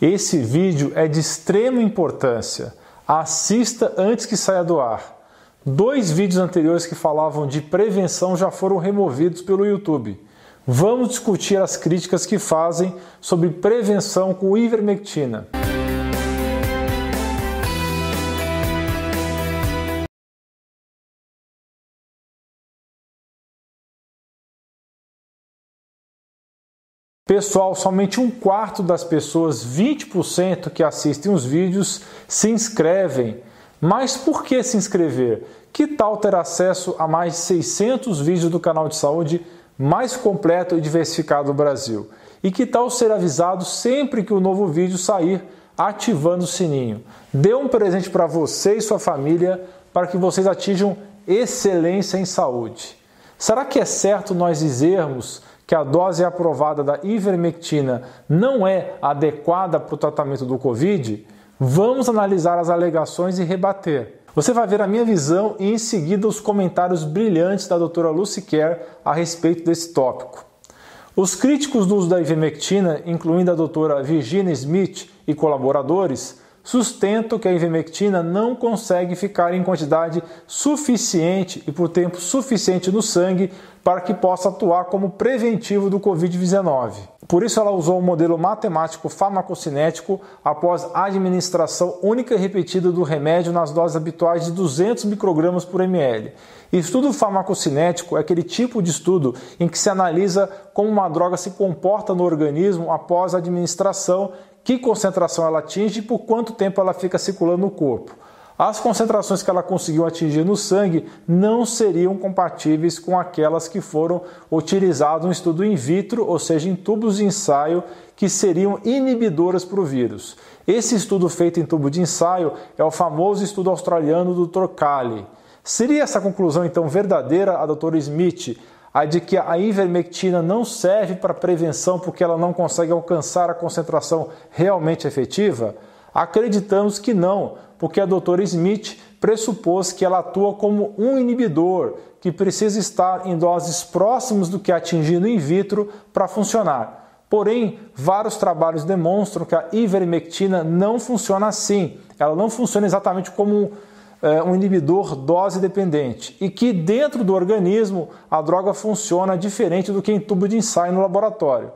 Esse vídeo é de extrema importância. Assista antes que saia do ar. Dois vídeos anteriores que falavam de prevenção já foram removidos pelo YouTube. Vamos discutir as críticas que fazem sobre prevenção com ivermectina. Pessoal, somente um quarto das pessoas, 20% que assistem os vídeos, se inscrevem. Mas por que se inscrever? Que tal ter acesso a mais de 600 vídeos do canal de saúde mais completo e diversificado do Brasil? E que tal ser avisado sempre que o um novo vídeo sair, ativando o sininho? Dê um presente para você e sua família para que vocês atinjam excelência em saúde. Será que é certo nós dizermos que a dose aprovada da ivermectina não é adequada para o tratamento do Covid, vamos analisar as alegações e rebater. Você vai ver a minha visão e em seguida os comentários brilhantes da doutora Lucy Kerr a respeito desse tópico. Os críticos do uso da ivermectina, incluindo a doutora Virginia Smith e colaboradores, sustentam que a ivermectina não consegue ficar em quantidade suficiente e por tempo suficiente no sangue para que possa atuar como preventivo do Covid-19. Por isso, ela usou o um modelo matemático farmacocinético após administração única e repetida do remédio nas doses habituais de 200 microgramas por ml. Estudo farmacocinético é aquele tipo de estudo em que se analisa como uma droga se comporta no organismo após a administração que concentração ela atinge e por quanto tempo ela fica circulando no corpo. As concentrações que ela conseguiu atingir no sangue não seriam compatíveis com aquelas que foram utilizadas no estudo in vitro, ou seja, em tubos de ensaio, que seriam inibidoras para o vírus. Esse estudo feito em tubo de ensaio é o famoso estudo australiano do Dr. Kali. Seria essa conclusão então verdadeira, a doutora Smith, a de que a ivermectina não serve para prevenção porque ela não consegue alcançar a concentração realmente efetiva? Acreditamos que não, porque a doutora Smith pressupôs que ela atua como um inibidor que precisa estar em doses próximas do que atingido in vitro para funcionar. Porém, vários trabalhos demonstram que a ivermectina não funciona assim. Ela não funciona exatamente como é, um inibidor dose dependente e que dentro do organismo a droga funciona diferente do que em tubo de ensaio no laboratório.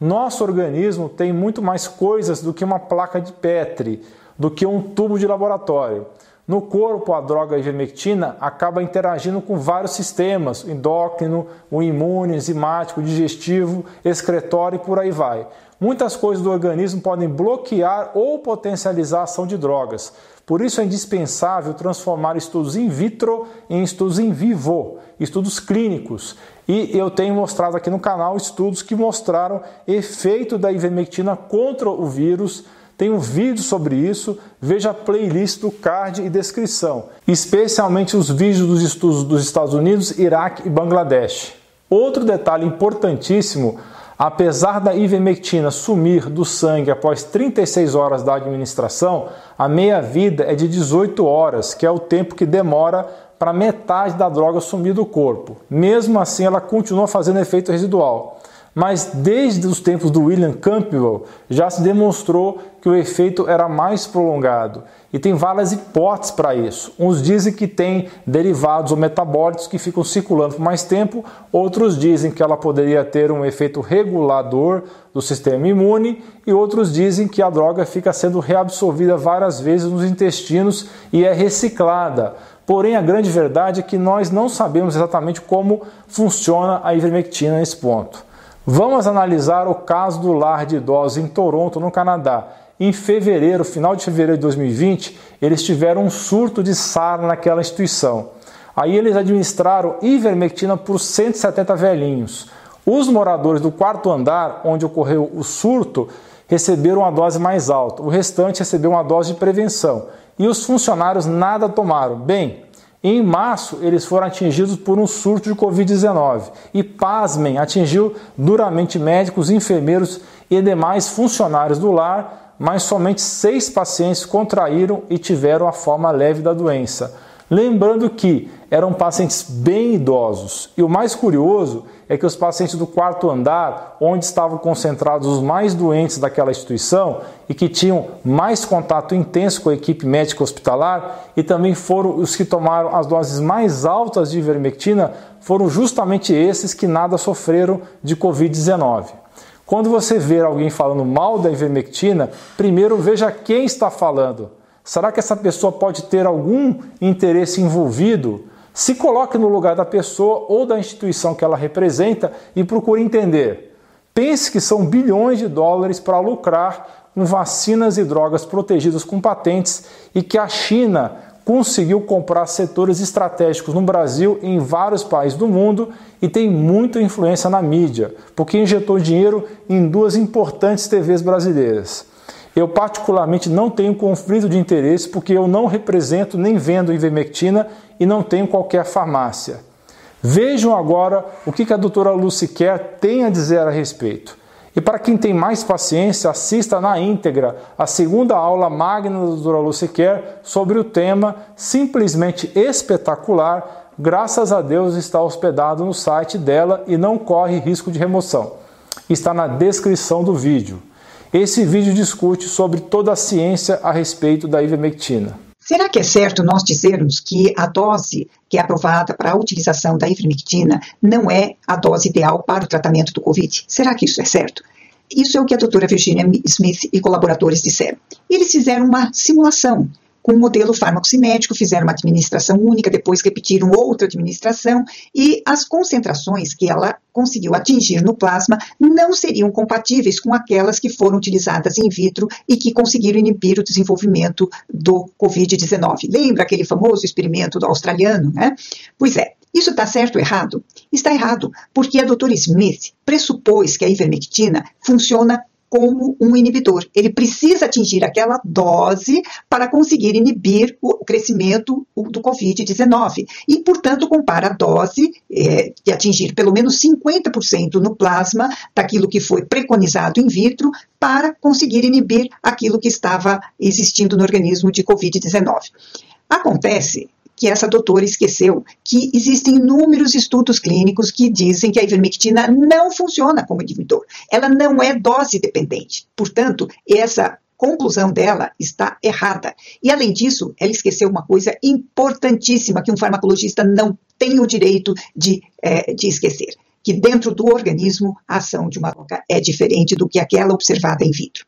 Nosso organismo tem muito mais coisas do que uma placa de Petri, do que um tubo de laboratório. No corpo, a droga ivermectina acaba interagindo com vários sistemas, endócrino, o imune, enzimático, digestivo, excretório e por aí vai. Muitas coisas do organismo podem bloquear ou potencializar a ação de drogas. Por isso é indispensável transformar estudos in vitro em estudos in vivo, estudos clínicos. E eu tenho mostrado aqui no canal estudos que mostraram efeito da ivermectina contra o vírus. Tem um vídeo sobre isso, veja a playlist do card e descrição, especialmente os vídeos dos estudos dos Estados Unidos, Iraque e Bangladesh. Outro detalhe importantíssimo Apesar da ivermectina sumir do sangue após 36 horas da administração, a meia-vida é de 18 horas, que é o tempo que demora para metade da droga sumir do corpo. Mesmo assim, ela continua fazendo efeito residual mas desde os tempos do William Campbell já se demonstrou que o efeito era mais prolongado. E tem várias hipóteses para isso. Uns dizem que tem derivados ou metabólitos que ficam circulando por mais tempo, outros dizem que ela poderia ter um efeito regulador do sistema imune, e outros dizem que a droga fica sendo reabsorvida várias vezes nos intestinos e é reciclada. Porém, a grande verdade é que nós não sabemos exatamente como funciona a ivermectina nesse ponto. Vamos analisar o caso do lar de idosos em Toronto, no Canadá. Em fevereiro, final de fevereiro de 2020, eles tiveram um surto de SAR naquela instituição. Aí eles administraram ivermectina por 170 velhinhos. Os moradores do quarto andar, onde ocorreu o surto, receberam a dose mais alta. O restante recebeu uma dose de prevenção. E os funcionários nada tomaram. Bem, em março, eles foram atingidos por um surto de Covid-19 e, pasmem, atingiu duramente médicos, enfermeiros e demais funcionários do lar, mas somente seis pacientes contraíram e tiveram a forma leve da doença. Lembrando que eram pacientes bem idosos e o mais curioso é que os pacientes do quarto andar, onde estavam concentrados os mais doentes daquela instituição e que tinham mais contato intenso com a equipe médica hospitalar, e também foram os que tomaram as doses mais altas de ivermectina, foram justamente esses que nada sofreram de Covid-19. Quando você ver alguém falando mal da ivermectina, primeiro veja quem está falando. Será que essa pessoa pode ter algum interesse envolvido? Se coloque no lugar da pessoa ou da instituição que ela representa e procure entender. Pense que são bilhões de dólares para lucrar com vacinas e drogas protegidas com patentes e que a China conseguiu comprar setores estratégicos no Brasil e em vários países do mundo e tem muita influência na mídia, porque injetou dinheiro em duas importantes TVs brasileiras. Eu, particularmente, não tenho conflito de interesse porque eu não represento nem vendo ivermectina e não tenho qualquer farmácia. Vejam agora o que a doutora Lucy Kerr tem a dizer a respeito. E para quem tem mais paciência, assista na íntegra a segunda aula magna da doutora Lucy Kerr sobre o tema simplesmente espetacular. Graças a Deus está hospedado no site dela e não corre risco de remoção. Está na descrição do vídeo. Esse vídeo discute sobre toda a ciência a respeito da ivermectina. Será que é certo nós dizermos que a dose que é aprovada para a utilização da ivermectina não é a dose ideal para o tratamento do Covid? Será que isso é certo? Isso é o que a doutora Virginia Smith e colaboradores disseram. Eles fizeram uma simulação com o modelo farmacocinético, fizeram uma administração única, depois repetiram outra administração e as concentrações que ela conseguiu atingir no plasma não seriam compatíveis com aquelas que foram utilizadas in vitro e que conseguiram inibir o desenvolvimento do Covid-19. Lembra aquele famoso experimento do australiano, né? Pois é, isso está certo ou errado? Está errado, porque a doutora Smith pressupôs que a ivermectina funciona como um inibidor. Ele precisa atingir aquela dose para conseguir inibir o crescimento do Covid-19. E, portanto, compara a dose é, de atingir pelo menos 50% no plasma daquilo que foi preconizado in vitro para conseguir inibir aquilo que estava existindo no organismo de Covid-19. Acontece que essa doutora esqueceu que existem inúmeros estudos clínicos que dizem que a ivermectina não funciona como inibidor. Ela não é dose dependente. Portanto, essa conclusão dela está errada. E, além disso, ela esqueceu uma coisa importantíssima que um farmacologista não tem o direito de, é, de esquecer que dentro do organismo a ação de uma droga é diferente do que aquela observada in vitro.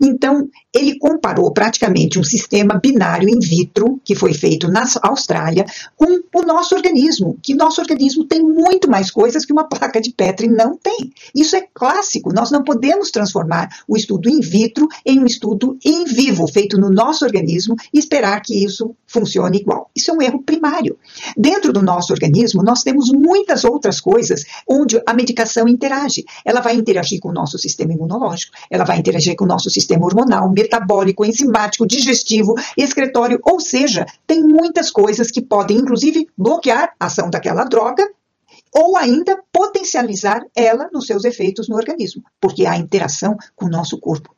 Então, ele comparou praticamente um sistema binário in vitro, que foi feito na Austrália, com o nosso organismo, que nosso organismo tem muito mais coisas que uma placa de Petri não tem. Isso é clássico, nós não podemos transformar o estudo in vitro em um estudo em vivo, feito no nosso organismo, e esperar que isso funcione igual. Isso é um erro primário. Dentro do nosso organismo, nós temos muitas outras coisas onde a medicação interage. Ela vai interagir com o nosso sistema imunológico, ela vai interagir com o nosso sistema hormonal, metabólico, enzimático, digestivo, excretório, ou seja, tem muitas coisas que podem, inclusive, bloquear a ação daquela droga ou ainda potencializar ela nos seus efeitos no organismo, porque há interação com o nosso corpo.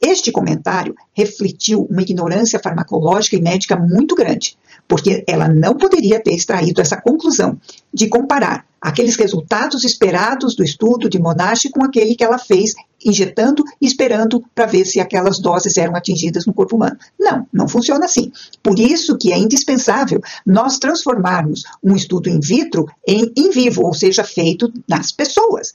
Este comentário refletiu uma ignorância farmacológica e médica muito grande, porque ela não poderia ter extraído essa conclusão de comparar aqueles resultados esperados do estudo de Monash com aquele que ela fez injetando e esperando para ver se aquelas doses eram atingidas no corpo humano. Não, não funciona assim. Por isso que é indispensável nós transformarmos um estudo in vitro em in vivo, ou seja, feito nas pessoas.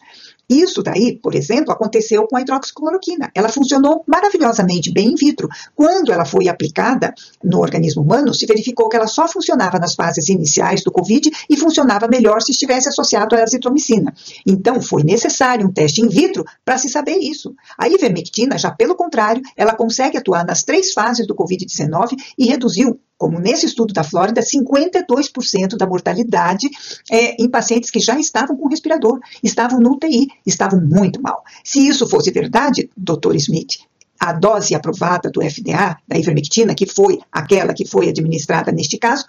Isso daí, por exemplo, aconteceu com a hidroxicloroquina. Ela funcionou maravilhosamente bem in vitro. Quando ela foi aplicada no organismo humano, se verificou que ela só funcionava nas fases iniciais do COVID e funcionava melhor se estivesse associado à azitromicina. Então, foi necessário um teste in vitro para se saber isso. A ivermectina, já pelo contrário, ela consegue atuar nas três fases do COVID-19 e reduziu como nesse estudo da Flórida, 52% da mortalidade é, em pacientes que já estavam com respirador, estavam no UTI, estavam muito mal. Se isso fosse verdade, doutor Smith, a dose aprovada do FDA, da ivermectina, que foi aquela que foi administrada neste caso,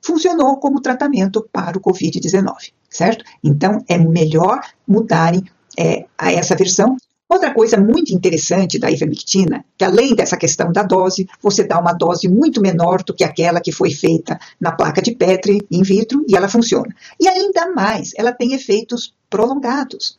funcionou como tratamento para o Covid-19, certo? Então, é melhor mudarem é, a essa versão Outra coisa muito interessante da ivermectina, que além dessa questão da dose, você dá uma dose muito menor do que aquela que foi feita na placa de Petri in vitro e ela funciona. E ainda mais, ela tem efeitos prolongados.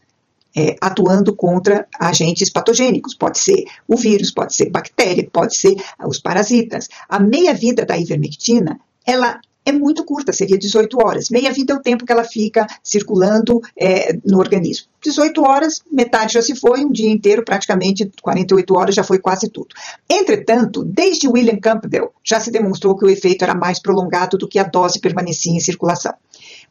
É, atuando contra agentes patogênicos. Pode ser o vírus, pode ser bactéria, pode ser os parasitas. A meia-vida da ivermectina, ela é muito curta, seria 18 horas. Meia-vida é o tempo que ela fica circulando é, no organismo. 18 horas, metade já se foi, um dia inteiro, praticamente 48 horas, já foi quase tudo. Entretanto, desde William Campbell, já se demonstrou que o efeito era mais prolongado do que a dose permanecia em circulação.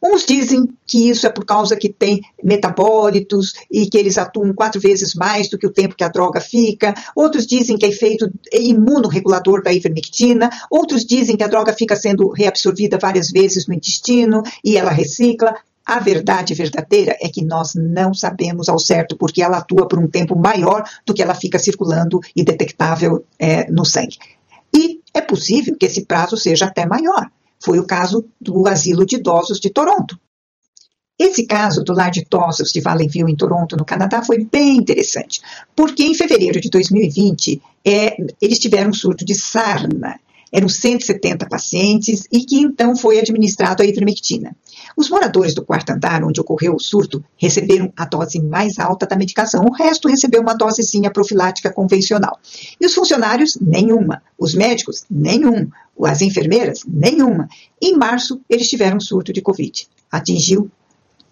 Uns dizem que isso é por causa que tem metabólitos e que eles atuam quatro vezes mais do que o tempo que a droga fica. Outros dizem que é efeito imunorregulador da ivermectina. Outros dizem que a droga fica sendo reabsorvida várias vezes no intestino e ela recicla. A verdade verdadeira é que nós não sabemos ao certo porque ela atua por um tempo maior do que ela fica circulando e detectável é, no sangue. E é possível que esse prazo seja até maior. Foi o caso do asilo de idosos de Toronto. Esse caso do lar de idosos de Valleyville, em Toronto, no Canadá, foi bem interessante, porque em fevereiro de 2020 é, eles tiveram um surto de sarna. Eram 170 pacientes e que então foi administrado a ivermectina. Os moradores do quarto andar, onde ocorreu o surto, receberam a dose mais alta da medicação, o resto recebeu uma dosezinha profilática convencional. E os funcionários, nenhuma. Os médicos, nenhum. As enfermeiras, nenhuma. Em março, eles tiveram surto de Covid. Atingiu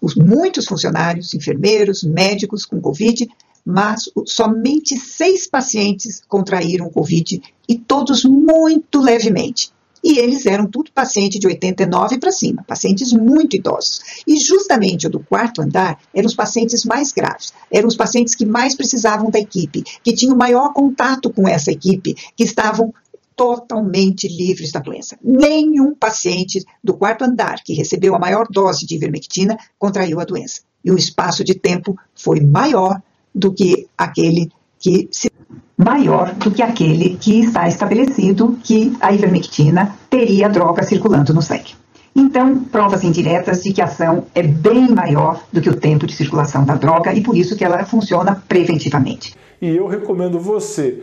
os, muitos funcionários, enfermeiros, médicos com Covid, mas somente seis pacientes contraíram Covid e todos muito levemente. E eles eram tudo paciente de 89 para cima, pacientes muito idosos. E justamente o do quarto andar eram os pacientes mais graves, eram os pacientes que mais precisavam da equipe, que tinham maior contato com essa equipe, que estavam totalmente livres da doença. Nenhum paciente do quarto andar que recebeu a maior dose de ivermectina contraiu a doença. E o espaço de tempo foi maior do que aquele que se maior do que aquele que está estabelecido que a ivermectina teria droga circulando no sangue. Então, provas indiretas de que a ação é bem maior do que o tempo de circulação da droga e por isso que ela funciona preventivamente. E eu recomendo você,